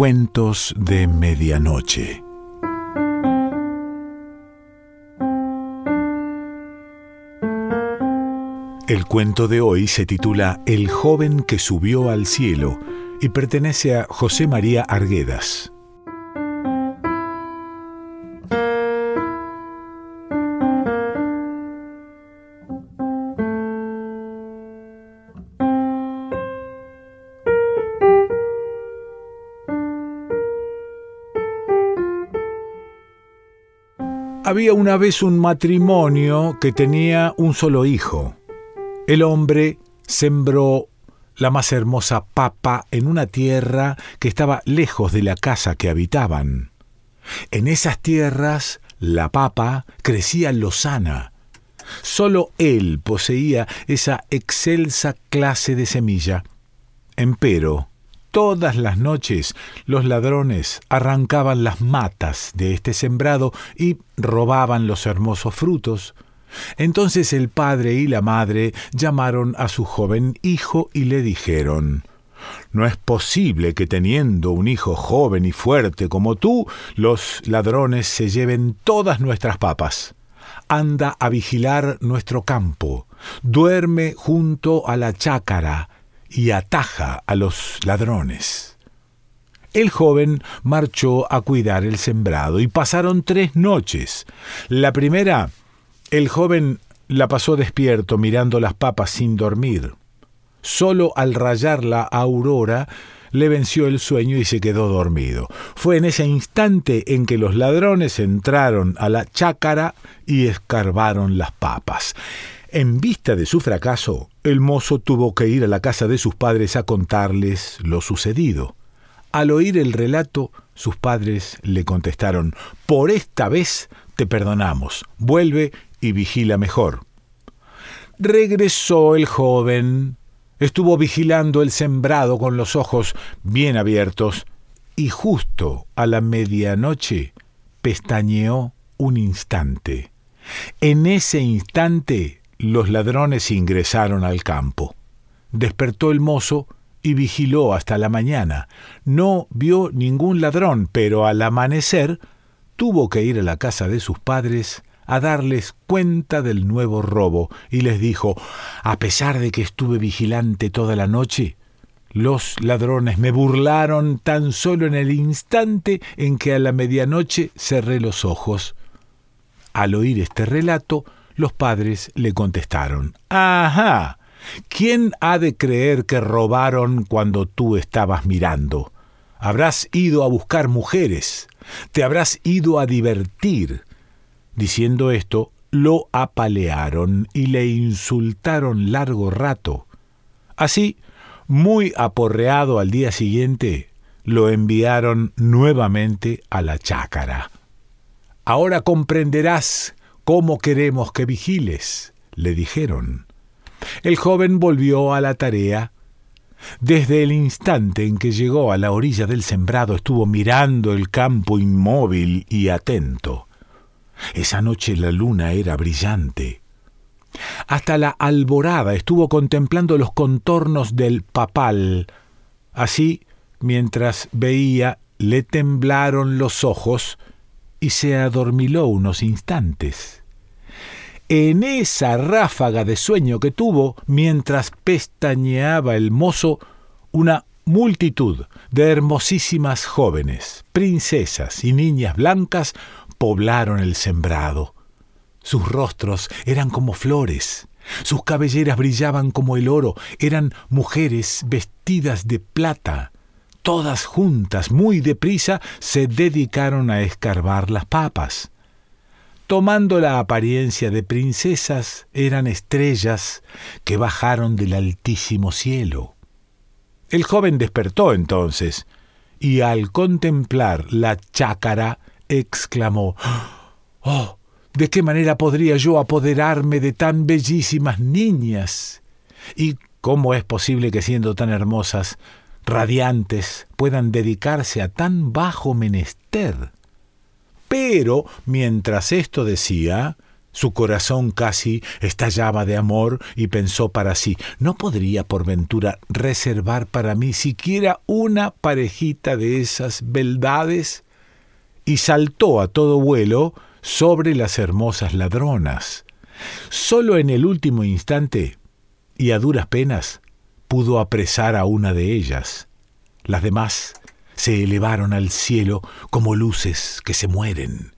Cuentos de Medianoche. El cuento de hoy se titula El joven que subió al cielo y pertenece a José María Arguedas. Había una vez un matrimonio que tenía un solo hijo. El hombre sembró la más hermosa papa en una tierra que estaba lejos de la casa que habitaban. En esas tierras la papa crecía lozana. Solo él poseía esa excelsa clase de semilla. Empero, Todas las noches los ladrones arrancaban las matas de este sembrado y robaban los hermosos frutos. Entonces el padre y la madre llamaron a su joven hijo y le dijeron No es posible que teniendo un hijo joven y fuerte como tú, los ladrones se lleven todas nuestras papas. Anda a vigilar nuestro campo, duerme junto a la chácara, y ataja a los ladrones. El joven marchó a cuidar el sembrado y pasaron tres noches. La primera, el joven la pasó despierto mirando las papas sin dormir. Solo al rayar la aurora le venció el sueño y se quedó dormido. Fue en ese instante en que los ladrones entraron a la chácara y escarbaron las papas. En vista de su fracaso, el mozo tuvo que ir a la casa de sus padres a contarles lo sucedido. Al oír el relato, sus padres le contestaron Por esta vez te perdonamos, vuelve y vigila mejor. Regresó el joven, estuvo vigilando el sembrado con los ojos bien abiertos, y justo a la medianoche pestañeó un instante. En ese instante los ladrones ingresaron al campo. Despertó el mozo y vigiló hasta la mañana. No vio ningún ladrón, pero al amanecer tuvo que ir a la casa de sus padres a darles cuenta del nuevo robo y les dijo, a pesar de que estuve vigilante toda la noche, los ladrones me burlaron tan solo en el instante en que a la medianoche cerré los ojos. Al oír este relato, los padres le contestaron, Ajá, ¿quién ha de creer que robaron cuando tú estabas mirando? Habrás ido a buscar mujeres, te habrás ido a divertir. Diciendo esto, lo apalearon y le insultaron largo rato. Así, muy aporreado al día siguiente, lo enviaron nuevamente a la chácara. Ahora comprenderás ¿Cómo queremos que vigiles? le dijeron. El joven volvió a la tarea. Desde el instante en que llegó a la orilla del sembrado estuvo mirando el campo inmóvil y atento. Esa noche la luna era brillante. Hasta la alborada estuvo contemplando los contornos del papal. Así, mientras veía, le temblaron los ojos y se adormiló unos instantes en esa ráfaga de sueño que tuvo mientras pestañeaba el mozo, una multitud de hermosísimas jóvenes, princesas y niñas blancas poblaron el sembrado. Sus rostros eran como flores, sus cabelleras brillaban como el oro, eran mujeres vestidas de plata. Todas juntas, muy deprisa, se dedicaron a escarbar las papas tomando la apariencia de princesas, eran estrellas que bajaron del altísimo cielo. El joven despertó entonces, y al contemplar la chácara, exclamó Oh, ¿de qué manera podría yo apoderarme de tan bellísimas niñas? ¿Y cómo es posible que siendo tan hermosas, radiantes, puedan dedicarse a tan bajo menester? Pero mientras esto decía, Su corazón casi estallaba de amor y pensó para sí, ¿no podría por ventura reservar para mí siquiera una parejita de esas beldades? Y saltó a todo vuelo sobre las hermosas ladronas. Solo en el último instante, y a duras penas, pudo apresar a una de ellas. Las demás se elevaron al cielo como luces que se mueren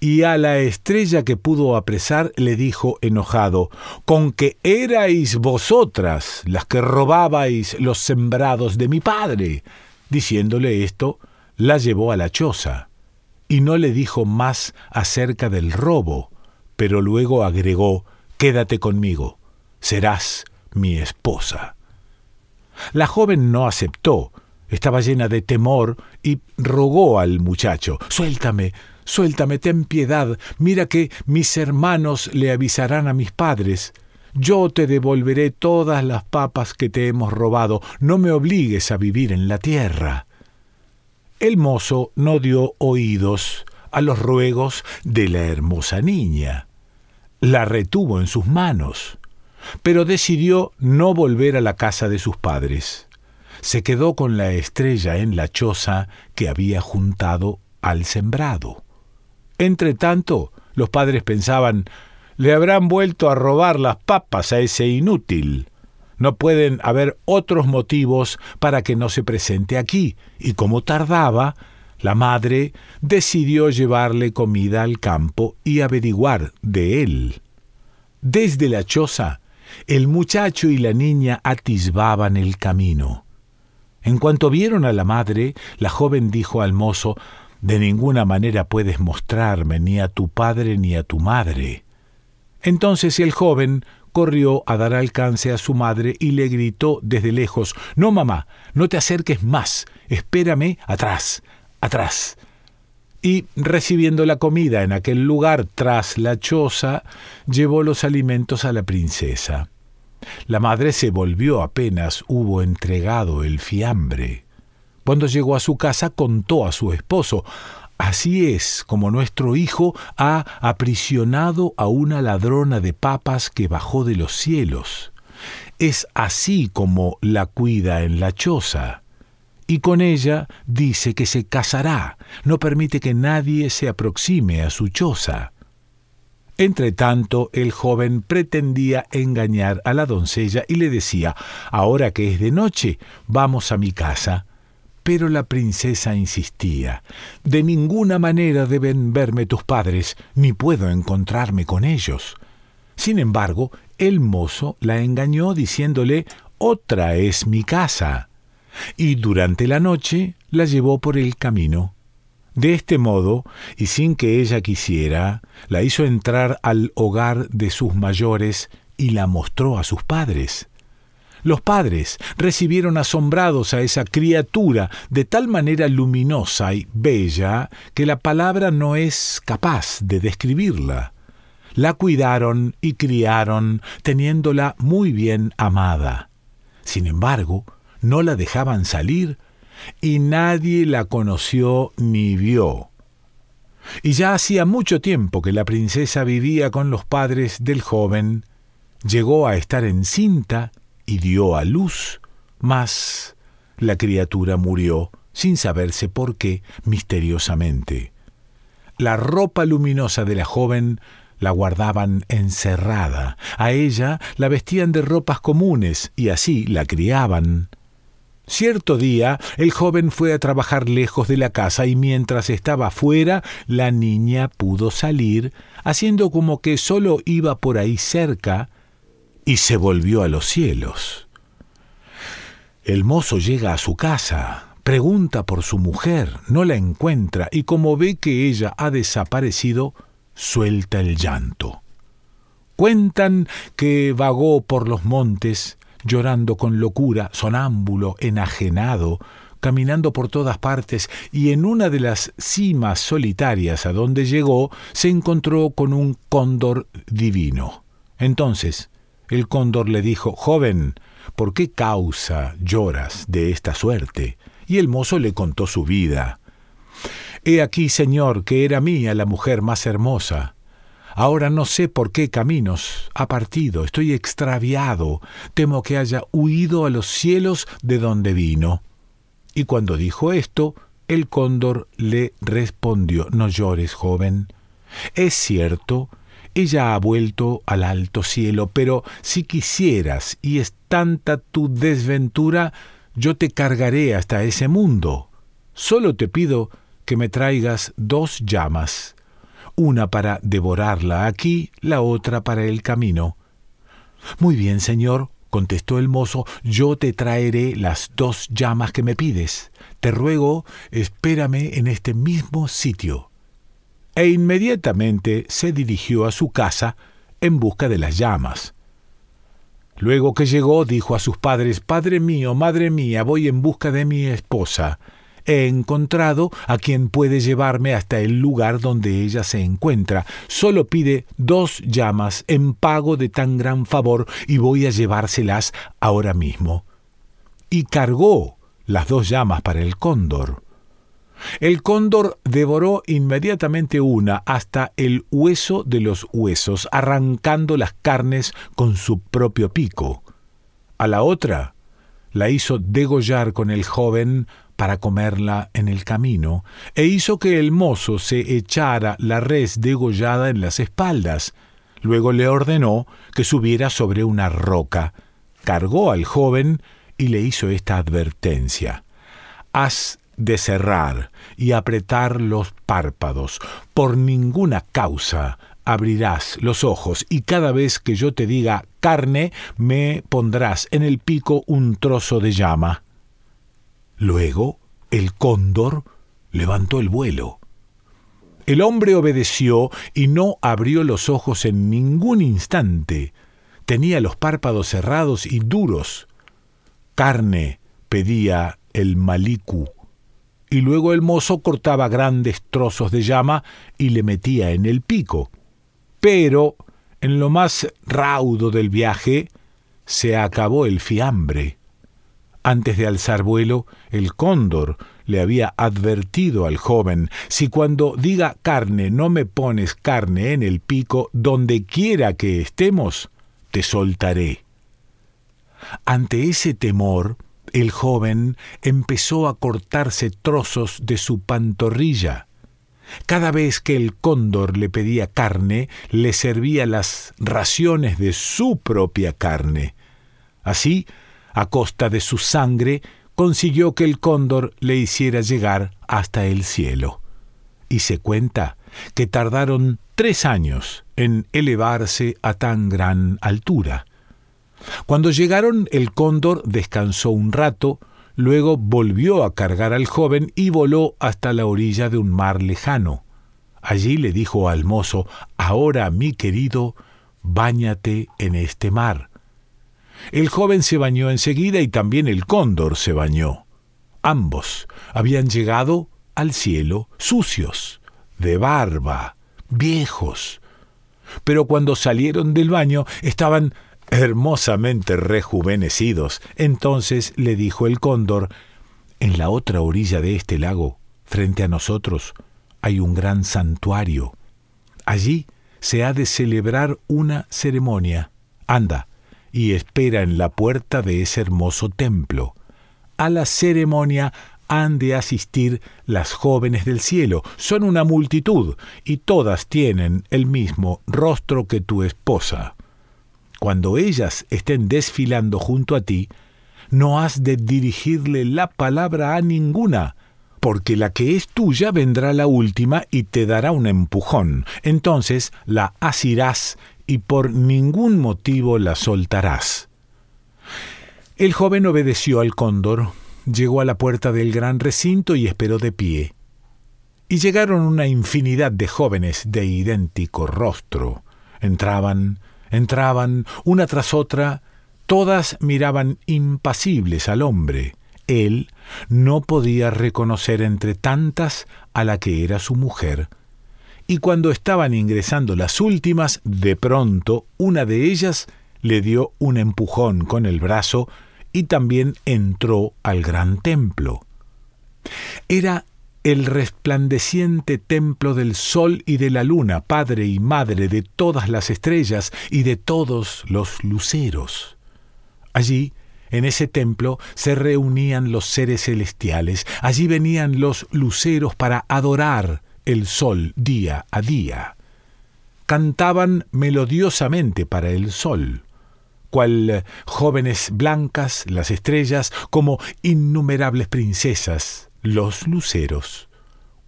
y a la estrella que pudo apresar le dijo enojado, con que erais vosotras las que robabais los sembrados de mi padre. Diciéndole esto, la llevó a la choza, y no le dijo más acerca del robo, pero luego agregó, Quédate conmigo, serás mi esposa. La joven no aceptó, estaba llena de temor y rogó al muchacho, Suéltame, Suéltame, ten piedad, mira que mis hermanos le avisarán a mis padres. Yo te devolveré todas las papas que te hemos robado, no me obligues a vivir en la tierra. El mozo no dio oídos a los ruegos de la hermosa niña. La retuvo en sus manos, pero decidió no volver a la casa de sus padres. Se quedó con la estrella en la choza que había juntado al sembrado. Entre tanto, los padres pensaban, le habrán vuelto a robar las papas a ese inútil. No pueden haber otros motivos para que no se presente aquí, y como tardaba, la madre decidió llevarle comida al campo y averiguar de él. Desde la choza, el muchacho y la niña atisbaban el camino. En cuanto vieron a la madre, la joven dijo al mozo de ninguna manera puedes mostrarme ni a tu padre ni a tu madre. Entonces el joven corrió a dar alcance a su madre y le gritó desde lejos No, mamá, no te acerques más, espérame atrás, atrás. Y recibiendo la comida en aquel lugar tras la choza, llevó los alimentos a la princesa. La madre se volvió apenas hubo entregado el fiambre. Cuando llegó a su casa contó a su esposo, Así es como nuestro hijo ha aprisionado a una ladrona de papas que bajó de los cielos. Es así como la cuida en la choza. Y con ella dice que se casará, no permite que nadie se aproxime a su choza. Entre tanto, el joven pretendía engañar a la doncella y le decía, Ahora que es de noche, vamos a mi casa. Pero la princesa insistía. De ninguna manera deben verme tus padres, ni puedo encontrarme con ellos. Sin embargo, el mozo la engañó diciéndole Otra es mi casa. Y durante la noche la llevó por el camino. De este modo, y sin que ella quisiera, la hizo entrar al hogar de sus mayores y la mostró a sus padres. Los padres recibieron asombrados a esa criatura de tal manera luminosa y bella que la palabra no es capaz de describirla. La cuidaron y criaron, teniéndola muy bien amada. Sin embargo, no la dejaban salir y nadie la conoció ni vio. Y ya hacía mucho tiempo que la princesa vivía con los padres del joven, llegó a estar encinta y dio a luz, mas la criatura murió sin saberse por qué misteriosamente. La ropa luminosa de la joven la guardaban encerrada, a ella la vestían de ropas comunes y así la criaban. Cierto día el joven fue a trabajar lejos de la casa y mientras estaba fuera la niña pudo salir, haciendo como que solo iba por ahí cerca, y se volvió a los cielos. El mozo llega a su casa, pregunta por su mujer, no la encuentra y como ve que ella ha desaparecido, suelta el llanto. Cuentan que vagó por los montes, llorando con locura, sonámbulo, enajenado, caminando por todas partes, y en una de las cimas solitarias a donde llegó se encontró con un cóndor divino. Entonces el cóndor le dijo, Joven, ¿por qué causa lloras de esta suerte? Y el mozo le contó su vida. He aquí, señor, que era mía la mujer más hermosa. Ahora no sé por qué caminos ha partido, estoy extraviado, temo que haya huido a los cielos de donde vino. Y cuando dijo esto, el cóndor le respondió, No llores, joven. Es cierto, ella ha vuelto al alto cielo, pero si quisieras y es tanta tu desventura, yo te cargaré hasta ese mundo. Solo te pido que me traigas dos llamas, una para devorarla aquí, la otra para el camino. Muy bien, señor, contestó el mozo, yo te traeré las dos llamas que me pides. Te ruego, espérame en este mismo sitio. E inmediatamente se dirigió a su casa en busca de las llamas. Luego que llegó, dijo a sus padres, Padre mío, madre mía, voy en busca de mi esposa. He encontrado a quien puede llevarme hasta el lugar donde ella se encuentra. Solo pide dos llamas en pago de tan gran favor y voy a llevárselas ahora mismo. Y cargó las dos llamas para el cóndor. El cóndor devoró inmediatamente una hasta el hueso de los huesos, arrancando las carnes con su propio pico. A la otra la hizo degollar con el joven para comerla en el camino, e hizo que el mozo se echara la res degollada en las espaldas. Luego le ordenó que subiera sobre una roca, cargó al joven y le hizo esta advertencia. Haz de cerrar y apretar los párpados. Por ninguna causa abrirás los ojos y cada vez que yo te diga carne, me pondrás en el pico un trozo de llama. Luego el cóndor levantó el vuelo. El hombre obedeció y no abrió los ojos en ningún instante. Tenía los párpados cerrados y duros. Carne pedía el malicu. Y luego el mozo cortaba grandes trozos de llama y le metía en el pico. Pero, en lo más raudo del viaje, se acabó el fiambre. Antes de alzar vuelo, el cóndor le había advertido al joven, si cuando diga carne no me pones carne en el pico, donde quiera que estemos, te soltaré. Ante ese temor, el joven empezó a cortarse trozos de su pantorrilla. Cada vez que el cóndor le pedía carne, le servía las raciones de su propia carne. Así, a costa de su sangre, consiguió que el cóndor le hiciera llegar hasta el cielo. Y se cuenta que tardaron tres años en elevarse a tan gran altura. Cuando llegaron, el cóndor descansó un rato, luego volvió a cargar al joven y voló hasta la orilla de un mar lejano. Allí le dijo al mozo, Ahora, mi querido, báñate en este mar. El joven se bañó enseguida y también el cóndor se bañó. Ambos habían llegado al cielo sucios, de barba, viejos. Pero cuando salieron del baño estaban hermosamente rejuvenecidos. Entonces le dijo el cóndor, En la otra orilla de este lago, frente a nosotros, hay un gran santuario. Allí se ha de celebrar una ceremonia. Anda, y espera en la puerta de ese hermoso templo. A la ceremonia han de asistir las jóvenes del cielo. Son una multitud y todas tienen el mismo rostro que tu esposa. Cuando ellas estén desfilando junto a ti, no has de dirigirle la palabra a ninguna, porque la que es tuya vendrá la última y te dará un empujón. Entonces la asirás y por ningún motivo la soltarás. El joven obedeció al cóndor, llegó a la puerta del gran recinto y esperó de pie. Y llegaron una infinidad de jóvenes de idéntico rostro. Entraban, entraban, una tras otra, todas miraban impasibles al hombre. Él no podía reconocer entre tantas a la que era su mujer, y cuando estaban ingresando las últimas, de pronto una de ellas le dio un empujón con el brazo y también entró al gran templo. Era el resplandeciente templo del sol y de la luna, padre y madre de todas las estrellas y de todos los luceros. Allí, en ese templo, se reunían los seres celestiales, allí venían los luceros para adorar el sol día a día. Cantaban melodiosamente para el sol cual jóvenes blancas las estrellas, como innumerables princesas los luceros.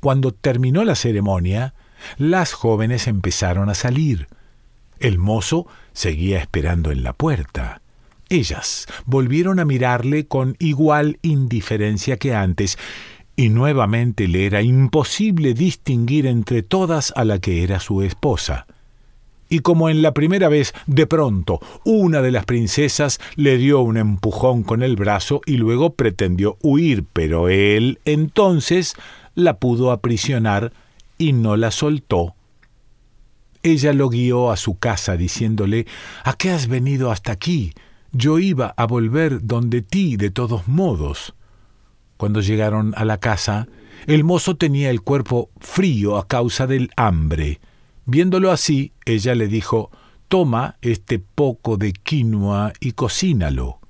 Cuando terminó la ceremonia, las jóvenes empezaron a salir. El mozo seguía esperando en la puerta. Ellas volvieron a mirarle con igual indiferencia que antes, y nuevamente le era imposible distinguir entre todas a la que era su esposa y como en la primera vez, de pronto, una de las princesas le dio un empujón con el brazo y luego pretendió huir, pero él entonces la pudo aprisionar y no la soltó. Ella lo guió a su casa diciéndole ¿A qué has venido hasta aquí? Yo iba a volver donde ti de todos modos. Cuando llegaron a la casa, el mozo tenía el cuerpo frío a causa del hambre. Viéndolo así, ella le dijo, Toma este poco de quinoa y cocínalo.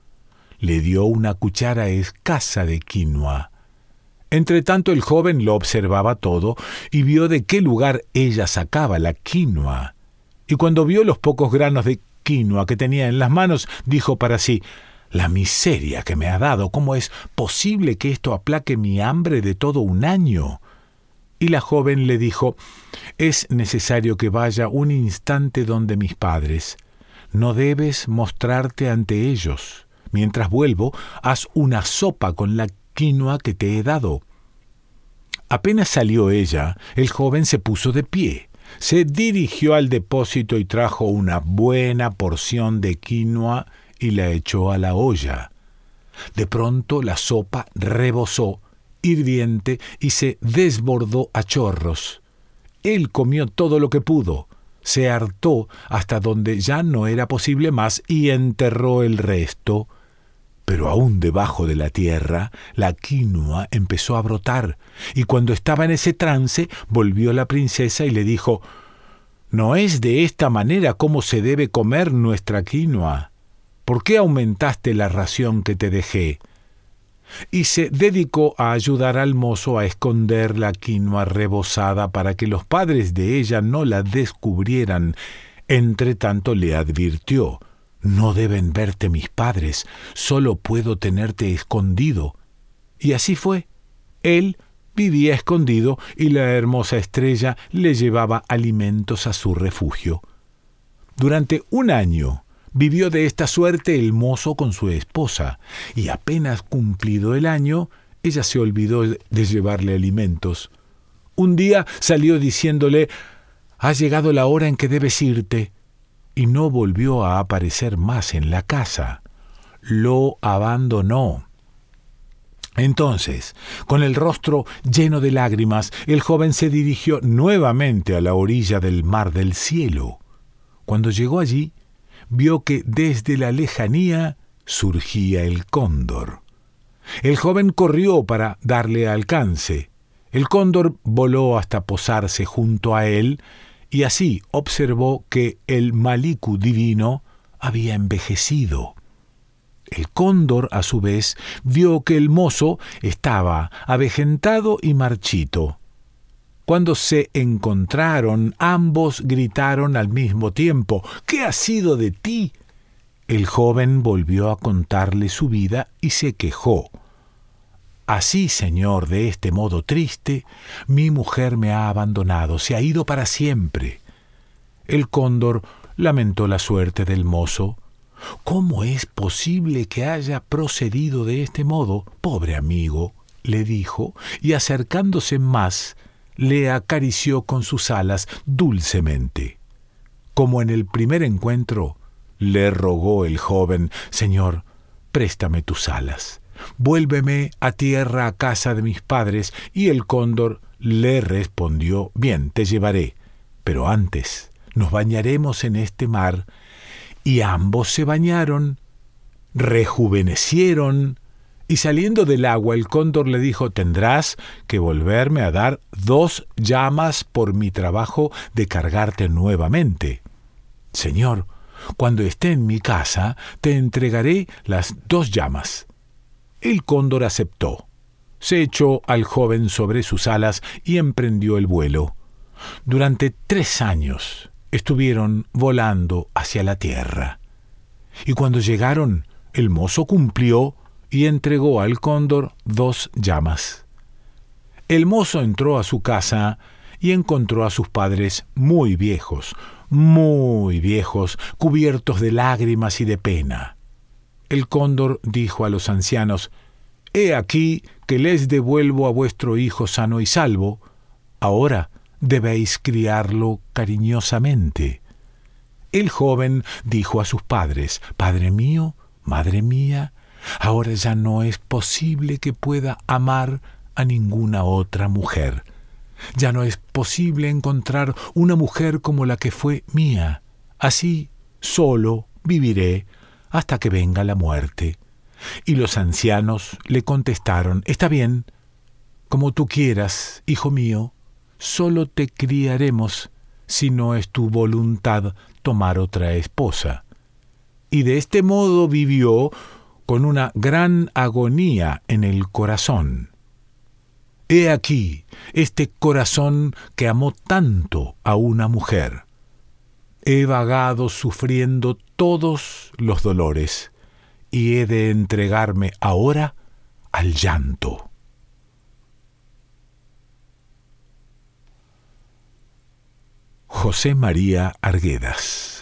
Le dio una cuchara escasa de quinoa. Entretanto el joven lo observaba todo y vio de qué lugar ella sacaba la quinoa. Y cuando vio los pocos granos de quinoa que tenía en las manos, dijo para sí, la miseria que me ha dado, ¿cómo es posible que esto aplaque mi hambre de todo un año? Y la joven le dijo, Es necesario que vaya un instante donde mis padres. No debes mostrarte ante ellos. Mientras vuelvo, haz una sopa con la quinoa que te he dado. Apenas salió ella, el joven se puso de pie, se dirigió al depósito y trajo una buena porción de quinoa y la echó a la olla. De pronto la sopa rebosó hirviente y se desbordó a chorros. Él comió todo lo que pudo, se hartó hasta donde ya no era posible más y enterró el resto. Pero aún debajo de la tierra, la quinoa empezó a brotar, y cuando estaba en ese trance, volvió la princesa y le dijo No es de esta manera como se debe comer nuestra quinoa. ¿Por qué aumentaste la ración que te dejé? y se dedicó a ayudar al mozo a esconder la quinoa rebosada para que los padres de ella no la descubrieran. Entre tanto le advirtió No deben verte mis padres, solo puedo tenerte escondido. Y así fue. Él vivía escondido y la hermosa estrella le llevaba alimentos a su refugio. Durante un año Vivió de esta suerte el mozo con su esposa, y apenas cumplido el año, ella se olvidó de llevarle alimentos. Un día salió diciéndole Ha llegado la hora en que debes irte, y no volvió a aparecer más en la casa. Lo abandonó. Entonces, con el rostro lleno de lágrimas, el joven se dirigió nuevamente a la orilla del mar del cielo. Cuando llegó allí, vio que desde la lejanía surgía el cóndor. El joven corrió para darle alcance. El cóndor voló hasta posarse junto a él y así observó que el Maliku divino había envejecido. El cóndor, a su vez, vio que el mozo estaba avejentado y marchito. Cuando se encontraron, ambos gritaron al mismo tiempo ¿Qué ha sido de ti? El joven volvió a contarle su vida y se quejó. Así, señor, de este modo triste, mi mujer me ha abandonado, se ha ido para siempre. El cóndor lamentó la suerte del mozo. ¿Cómo es posible que haya procedido de este modo, pobre amigo? le dijo, y acercándose más, le acarició con sus alas dulcemente. Como en el primer encuentro, le rogó el joven, Señor, préstame tus alas, vuélveme a tierra a casa de mis padres, y el cóndor le respondió, Bien, te llevaré, pero antes nos bañaremos en este mar, y ambos se bañaron, rejuvenecieron, Y saliendo del agua, el cóndor le dijo, tendrás que volverme a dar dos llamas por mi trabajo de cargarte nuevamente. Señor, cuando esté en mi casa, te entregaré las dos llamas. El cóndor aceptó. Se echó al joven sobre sus alas y emprendió el vuelo. Durante tres años estuvieron volando hacia la tierra. Y cuando llegaron, el mozo cumplió y entregó al cóndor dos llamas. El mozo entró a su casa y encontró a sus padres muy viejos, muy viejos, cubiertos de lágrimas y de pena. El cóndor dijo a los ancianos, He aquí que les devuelvo a vuestro hijo sano y salvo, ahora debéis criarlo cariñosamente. El joven dijo a sus padres, Padre mío, Madre mía, Ahora ya no es posible que pueda amar a ninguna otra mujer. Ya no es posible encontrar una mujer como la que fue mía. Así solo viviré hasta que venga la muerte. Y los ancianos le contestaron, Está bien, como tú quieras, hijo mío, solo te criaremos si no es tu voluntad tomar otra esposa. Y de este modo vivió con una gran agonía en el corazón. He aquí este corazón que amó tanto a una mujer. He vagado sufriendo todos los dolores y he de entregarme ahora al llanto. José María Arguedas